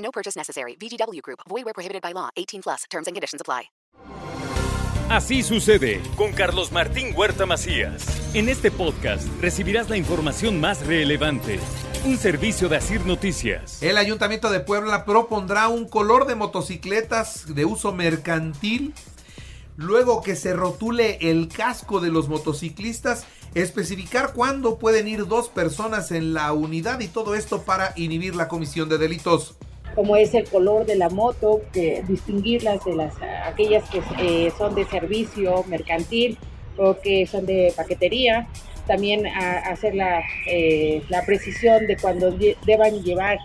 No purchase necessary. VGW Group. Void where prohibited by law. 18 plus. Terms and conditions apply. Así sucede con Carlos Martín Huerta Macías. En este podcast recibirás la información más relevante. Un servicio de Asir Noticias. El Ayuntamiento de Puebla propondrá un color de motocicletas de uso mercantil. Luego que se rotule el casco de los motociclistas, especificar cuándo pueden ir dos personas en la unidad y todo esto para inhibir la comisión de delitos como es el color de la moto, que distinguirlas de las aquellas que eh, son de servicio mercantil o que son de paquetería. También a, hacer la, eh, la, precisión de cuando deban llevar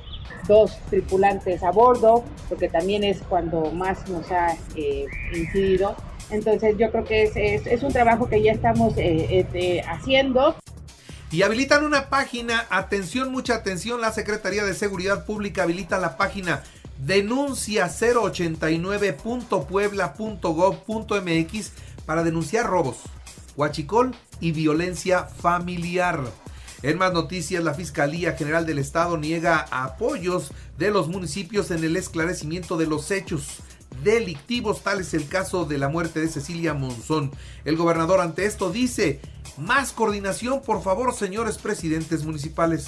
dos tripulantes a bordo, porque también es cuando más nos ha eh, incidido. Entonces yo creo que es, es, es un trabajo que ya estamos haciendo y habilitan una página, atención, mucha atención, la Secretaría de Seguridad Pública habilita la página denuncia 089.puebla.gov.mx para denunciar robos, huachicol y violencia familiar. En más noticias, la Fiscalía General del Estado niega apoyos de los municipios en el esclarecimiento de los hechos delictivos, tal es el caso de la muerte de Cecilia Monzón. El gobernador ante esto dice, más coordinación, por favor, señores presidentes municipales.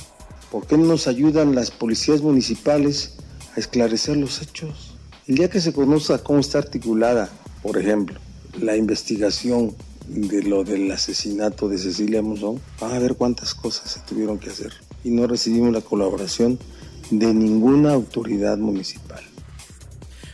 ¿Por qué no nos ayudan las policías municipales a esclarecer los hechos? El día que se conozca cómo está articulada, por ejemplo, la investigación de lo del asesinato de Cecilia Monzón, van a ver cuántas cosas se tuvieron que hacer. Y no recibimos la colaboración de ninguna autoridad municipal.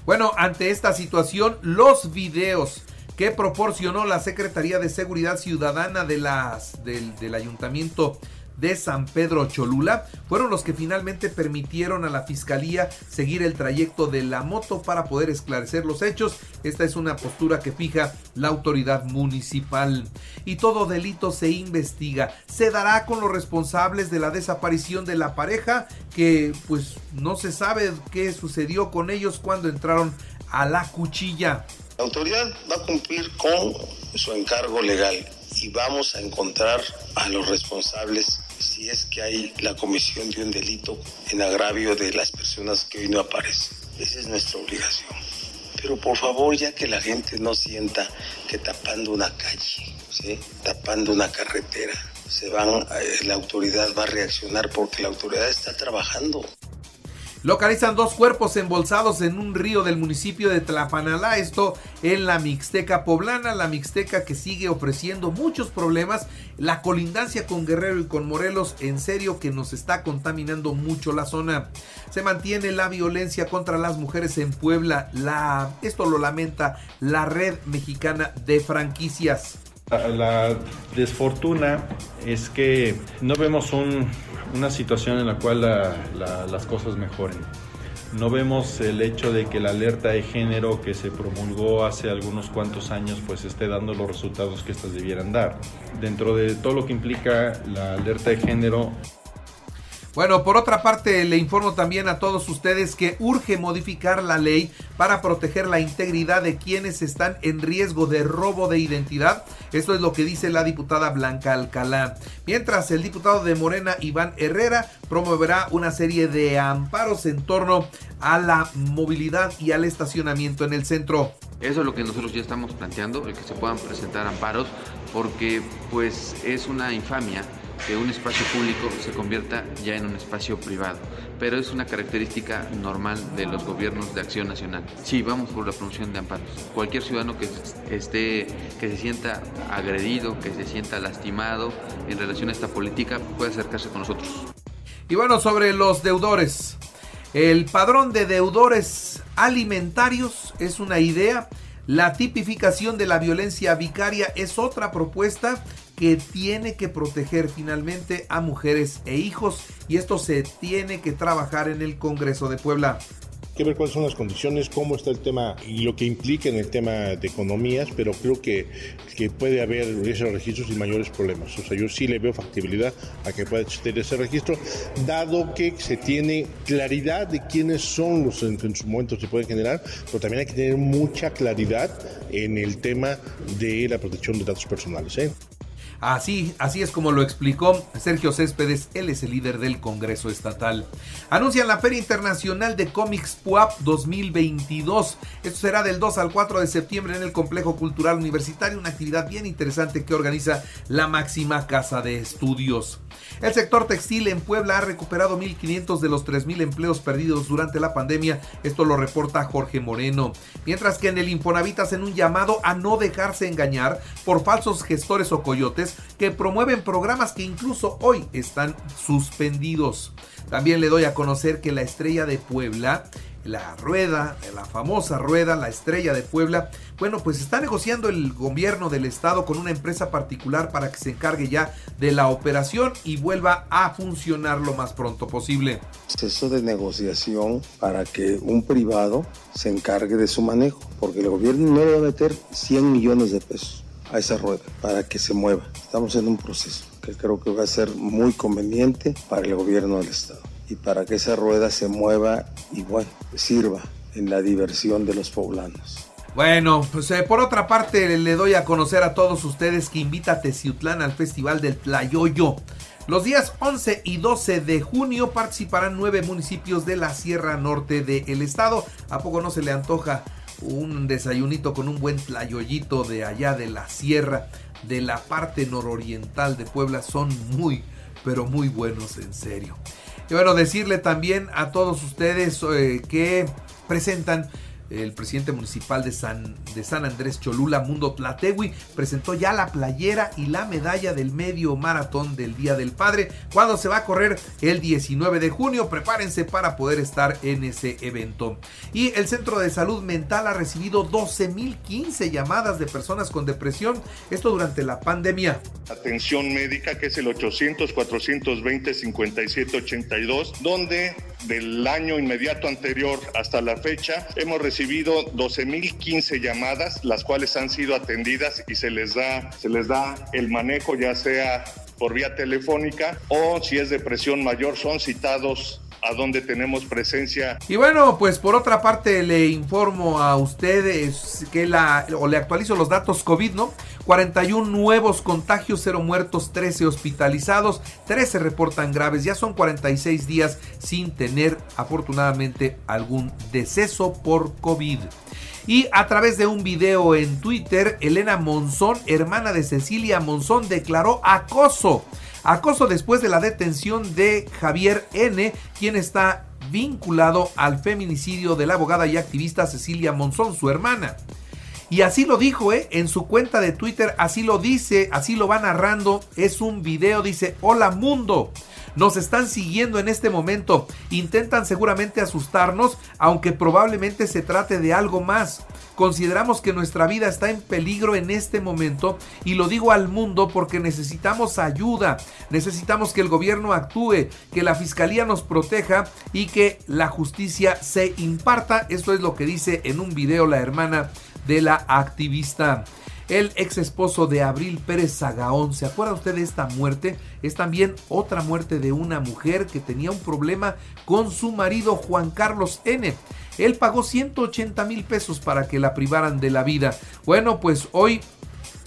Bueno, ante esta situación, los videos que proporcionó la Secretaría de Seguridad Ciudadana de las, del, del Ayuntamiento de San Pedro Cholula fueron los que finalmente permitieron a la fiscalía seguir el trayecto de la moto para poder esclarecer los hechos. Esta es una postura que fija la autoridad municipal. Y todo delito se investiga. Se dará con los responsables de la desaparición de la pareja que pues no se sabe qué sucedió con ellos cuando entraron a la cuchilla. La autoridad va a cumplir con su encargo legal y vamos a encontrar a los responsables si es que hay la comisión de un delito en agravio de las personas que hoy no aparecen. Esa es nuestra obligación. Pero por favor, ya que la gente no sienta que tapando una calle, ¿sí? tapando una carretera, se van, eh, la autoridad va a reaccionar porque la autoridad está trabajando. Localizan dos cuerpos embolsados en un río del municipio de Tlapanalá, esto en la Mixteca poblana, la Mixteca que sigue ofreciendo muchos problemas, la colindancia con Guerrero y con Morelos, en serio que nos está contaminando mucho la zona. Se mantiene la violencia contra las mujeres en Puebla, la, esto lo lamenta la red mexicana de franquicias. La desfortuna es que no vemos una situación en la cual las cosas mejoren. No vemos el hecho de que la alerta de género que se promulgó hace algunos cuantos años pues esté dando los resultados que estas debieran dar. Dentro de todo lo que implica la alerta de género, bueno, por otra parte, le informo también a todos ustedes que urge modificar la ley para proteger la integridad de quienes están en riesgo de robo de identidad. Esto es lo que dice la diputada Blanca Alcalá. Mientras el diputado de Morena, Iván Herrera, promoverá una serie de amparos en torno a la movilidad y al estacionamiento en el centro. Eso es lo que nosotros ya estamos planteando, el que se puedan presentar amparos, porque pues es una infamia que un espacio público se convierta ya en un espacio privado, pero es una característica normal de los gobiernos de acción nacional. Sí, vamos por la promoción de amparos. Cualquier ciudadano que esté que se sienta agredido, que se sienta lastimado en relación a esta política puede acercarse con nosotros. Y bueno, sobre los deudores. El padrón de deudores alimentarios es una idea. La tipificación de la violencia vicaria es otra propuesta que tiene que proteger finalmente a mujeres e hijos y esto se tiene que trabajar en el Congreso de Puebla. que ver cuáles son las condiciones, cómo está el tema y lo que implica en el tema de economías, pero creo que, que puede haber esos registros sin mayores problemas. O sea, yo sí le veo factibilidad a que pueda existir ese registro, dado que se tiene claridad de quiénes son los que en su momento se pueden generar, pero también hay que tener mucha claridad en el tema de la protección de datos personales. ¿eh? Así, así es como lo explicó Sergio Céspedes, él es el líder del Congreso Estatal. Anuncian la Feria Internacional de Cómics PUAP 2022. Esto será del 2 al 4 de septiembre en el Complejo Cultural Universitario, una actividad bien interesante que organiza la máxima casa de estudios. El sector textil en Puebla ha recuperado 1.500 de los 3.000 empleos perdidos durante la pandemia. Esto lo reporta Jorge Moreno. Mientras que en el Infonavit hacen un llamado a no dejarse engañar por falsos gestores o coyotes que promueven programas que incluso hoy están suspendidos. También le doy a conocer que la estrella de Puebla la rueda, la famosa rueda, la estrella de Puebla, bueno, pues está negociando el gobierno del estado con una empresa particular para que se encargue ya de la operación y vuelva a funcionar lo más pronto posible. Proceso de negociación para que un privado se encargue de su manejo, porque el gobierno no le va a meter 100 millones de pesos a esa rueda para que se mueva. Estamos en un proceso que creo que va a ser muy conveniente para el gobierno del estado y para que esa rueda se mueva y bueno, sirva en la diversión de los poblanos. Bueno, pues eh, por otra parte le doy a conocer a todos ustedes que invita a Teciutlán al Festival del Tlayoyo. Los días 11 y 12 de junio participarán nueve municipios de la Sierra Norte del estado. ¿A poco no se le antoja un desayunito con un buen tlayoyito de allá de la sierra, de la parte nororiental de Puebla? Son muy, pero muy buenos en serio. Y bueno, decirle también a todos ustedes eh, que presentan el presidente municipal de San, Andrés Cholula, Mundo Tlategui, presentó ya la playera y la medalla del medio maratón del Día del Padre, cuando se va a correr el 19 de junio. Prepárense para poder estar en ese evento. Y el Centro de Salud Mental ha recibido 12.015 llamadas de personas con depresión, esto durante la pandemia. Atención médica, que es el 800-420-5782, donde del año inmediato anterior hasta la fecha hemos recibido 12.015 llamadas, las cuales han sido atendidas y se les da, se les da el manejo ya sea por vía telefónica o si es depresión mayor son citados a donde tenemos presencia. Y bueno, pues por otra parte le informo a ustedes que la, o le actualizo los datos COVID, ¿no? 41 nuevos contagios, 0 muertos, 13 hospitalizados, 13 reportan graves, ya son 46 días sin tener afortunadamente algún deceso por COVID. Y a través de un video en Twitter, Elena Monzón, hermana de Cecilia Monzón, declaró acoso Acoso después de la detención de Javier N., quien está vinculado al feminicidio de la abogada y activista Cecilia Monzón, su hermana. Y así lo dijo, ¿eh? En su cuenta de Twitter, así lo dice, así lo va narrando. Es un video, dice, hola mundo. Nos están siguiendo en este momento. Intentan seguramente asustarnos, aunque probablemente se trate de algo más. Consideramos que nuestra vida está en peligro en este momento y lo digo al mundo porque necesitamos ayuda, necesitamos que el gobierno actúe, que la fiscalía nos proteja y que la justicia se imparta. Esto es lo que dice en un video la hermana de la activista. El ex esposo de Abril Pérez Zagaón, ¿se acuerda usted de esta muerte? Es también otra muerte de una mujer que tenía un problema con su marido Juan Carlos N. Él pagó 180 mil pesos para que la privaran de la vida. Bueno, pues hoy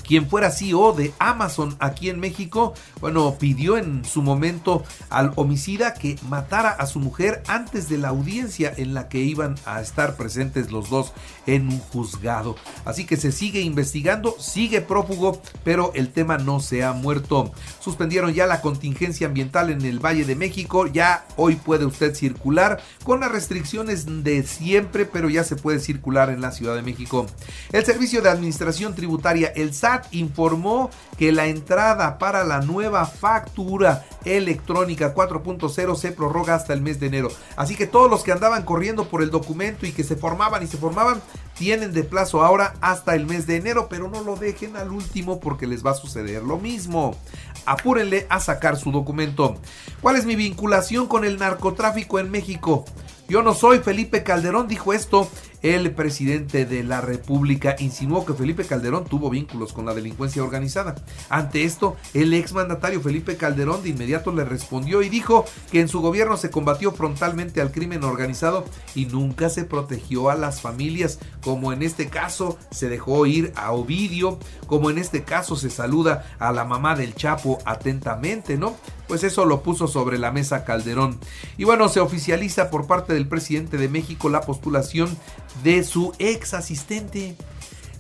quien fuera CEO de Amazon aquí en México, bueno, pidió en su momento al homicida que matara a su mujer antes de la audiencia en la que iban a estar presentes los dos en un juzgado. Así que se sigue investigando, sigue prófugo, pero el tema no se ha muerto. Suspendieron ya la contingencia ambiental en el Valle de México, ya hoy puede usted circular con las restricciones de siempre, pero ya se puede circular en la Ciudad de México. El Servicio de Administración Tributaria, el SAT, informó que la entrada para la nueva factura electrónica 4.0 se prorroga hasta el mes de enero. Así que todos los que andaban corriendo por el documento y que se formaban y se formaban, tienen de plazo ahora hasta el mes de enero, pero no lo dejen al último porque les va a suceder lo mismo. Apúrenle a sacar su documento. ¿Cuál es mi vinculación con el narcotráfico en México? Yo no soy Felipe Calderón, dijo esto el presidente de la República insinuó que Felipe Calderón tuvo vínculos con la delincuencia organizada. Ante esto, el exmandatario Felipe Calderón de inmediato le respondió y dijo que en su gobierno se combatió frontalmente al crimen organizado y nunca se protegió a las familias, como en este caso se dejó ir a Ovidio, como en este caso se saluda a la mamá del Chapo atentamente, ¿no? Pues eso lo puso sobre la mesa Calderón. Y bueno, se oficializa por parte del presidente de México la postulación de su ex asistente.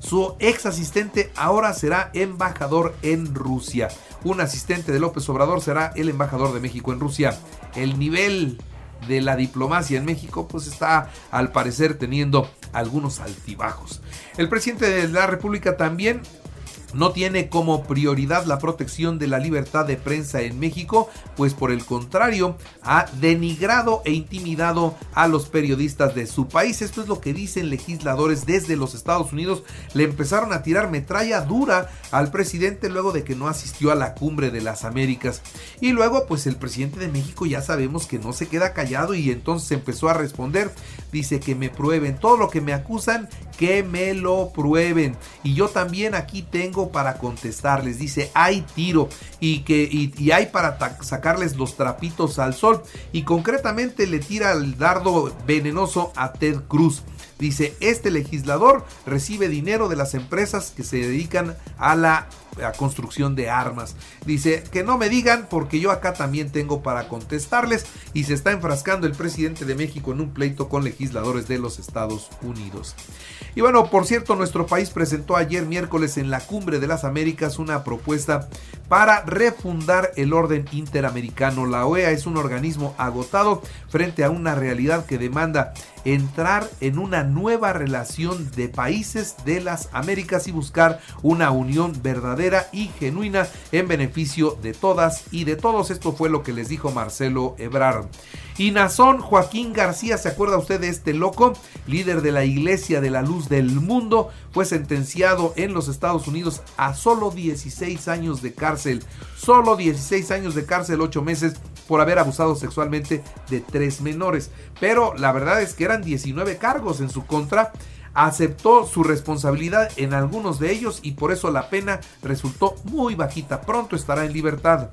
Su ex asistente ahora será embajador en Rusia. Un asistente de López Obrador será el embajador de México en Rusia. El nivel de la diplomacia en México pues está al parecer teniendo algunos altibajos. El presidente de la República también no tiene como prioridad la protección de la libertad de prensa en México, pues por el contrario ha denigrado e intimidado a los periodistas de su país. Esto es lo que dicen legisladores desde los Estados Unidos. Le empezaron a tirar metralla dura al presidente luego de que no asistió a la cumbre de las Américas. Y luego pues el presidente de México ya sabemos que no se queda callado y entonces empezó a responder. Dice que me prueben todo lo que me acusan, que me lo prueben. Y yo también aquí tengo para contestarles. Dice, hay tiro y, que, y, hay para sacarles los trapitos al sol. Y concretamente le tira el dardo venenoso a Ted Cruz. Dice, este legislador recibe dinero de las empresas que se dedican a la construcción de armas. Dice, que no me digan porque yo acá también tengo para contestarles y se está enfrascando el presidente de México en un pleito con legisladores de los Estados Unidos. Y bueno, por cierto, nuestro país presentó ayer miércoles en la Cumbre de las Américas una propuesta para refundar el orden interamericano. La OEA es un organismo agotado frente a una realidad que demanda entrar en una nueva relación de países de las Américas y buscar una unión verdadera y genuina en beneficio de todas y de todos. Esto fue lo que les dijo Marcelo Ebrard. Y Nazón Joaquín García, ¿se acuerda usted de este loco? Líder de la Iglesia de la Luz del Mundo, fue sentenciado en los Estados Unidos a solo 16 años de cárcel. Solo 16 años de cárcel, 8 meses por haber abusado sexualmente de tres menores. Pero la verdad es que eran 19 cargos en su contra aceptó su responsabilidad en algunos de ellos y por eso la pena resultó muy bajita. Pronto estará en libertad.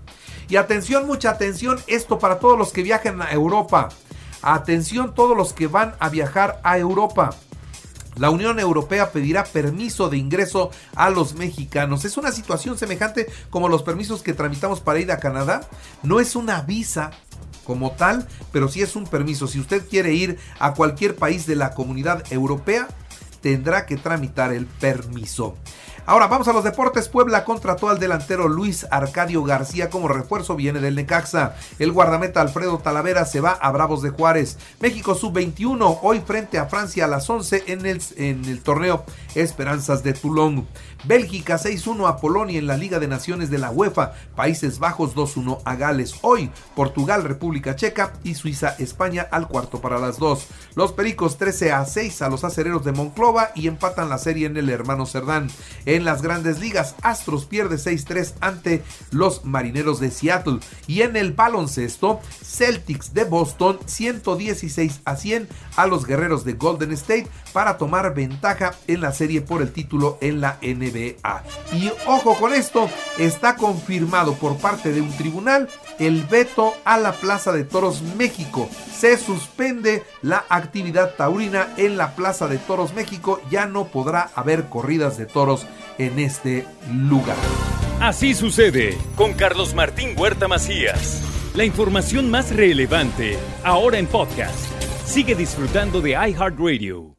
Y atención, mucha atención, esto para todos los que viajan a Europa. Atención todos los que van a viajar a Europa. La Unión Europea pedirá permiso de ingreso a los mexicanos. Es una situación semejante como los permisos que tramitamos para ir a Canadá. No es una visa como tal, pero sí es un permiso. Si usted quiere ir a cualquier país de la comunidad europea, tendrá que tramitar el permiso. Ahora vamos a los deportes. Puebla contrató al delantero Luis Arcadio García como refuerzo, viene del Necaxa. El guardameta Alfredo Talavera se va a Bravos de Juárez. México sub-21 hoy frente a Francia a las 11 en el, en el torneo Esperanzas de Toulon. Bélgica 6-1 a Polonia en la Liga de Naciones de la UEFA. Países Bajos 2-1 a Gales. Hoy Portugal, República Checa y Suiza, España al cuarto para las dos. Los Pericos 13 a 6 a los acereros de Monclova y empatan la serie en el hermano Cerdán. En las grandes ligas, Astros pierde 6-3 ante los Marineros de Seattle. Y en el baloncesto, Celtics de Boston 116 a 100 a los Guerreros de Golden State para tomar ventaja en la serie por el título en la NBA. Y ojo con esto, está confirmado por parte de un tribunal el veto a la Plaza de Toros México. Se suspende la actividad taurina en la Plaza de Toros México. Ya no podrá haber corridas de toros en este lugar. Así sucede con Carlos Martín Huerta Macías. La información más relevante ahora en podcast. Sigue disfrutando de iHeartRadio.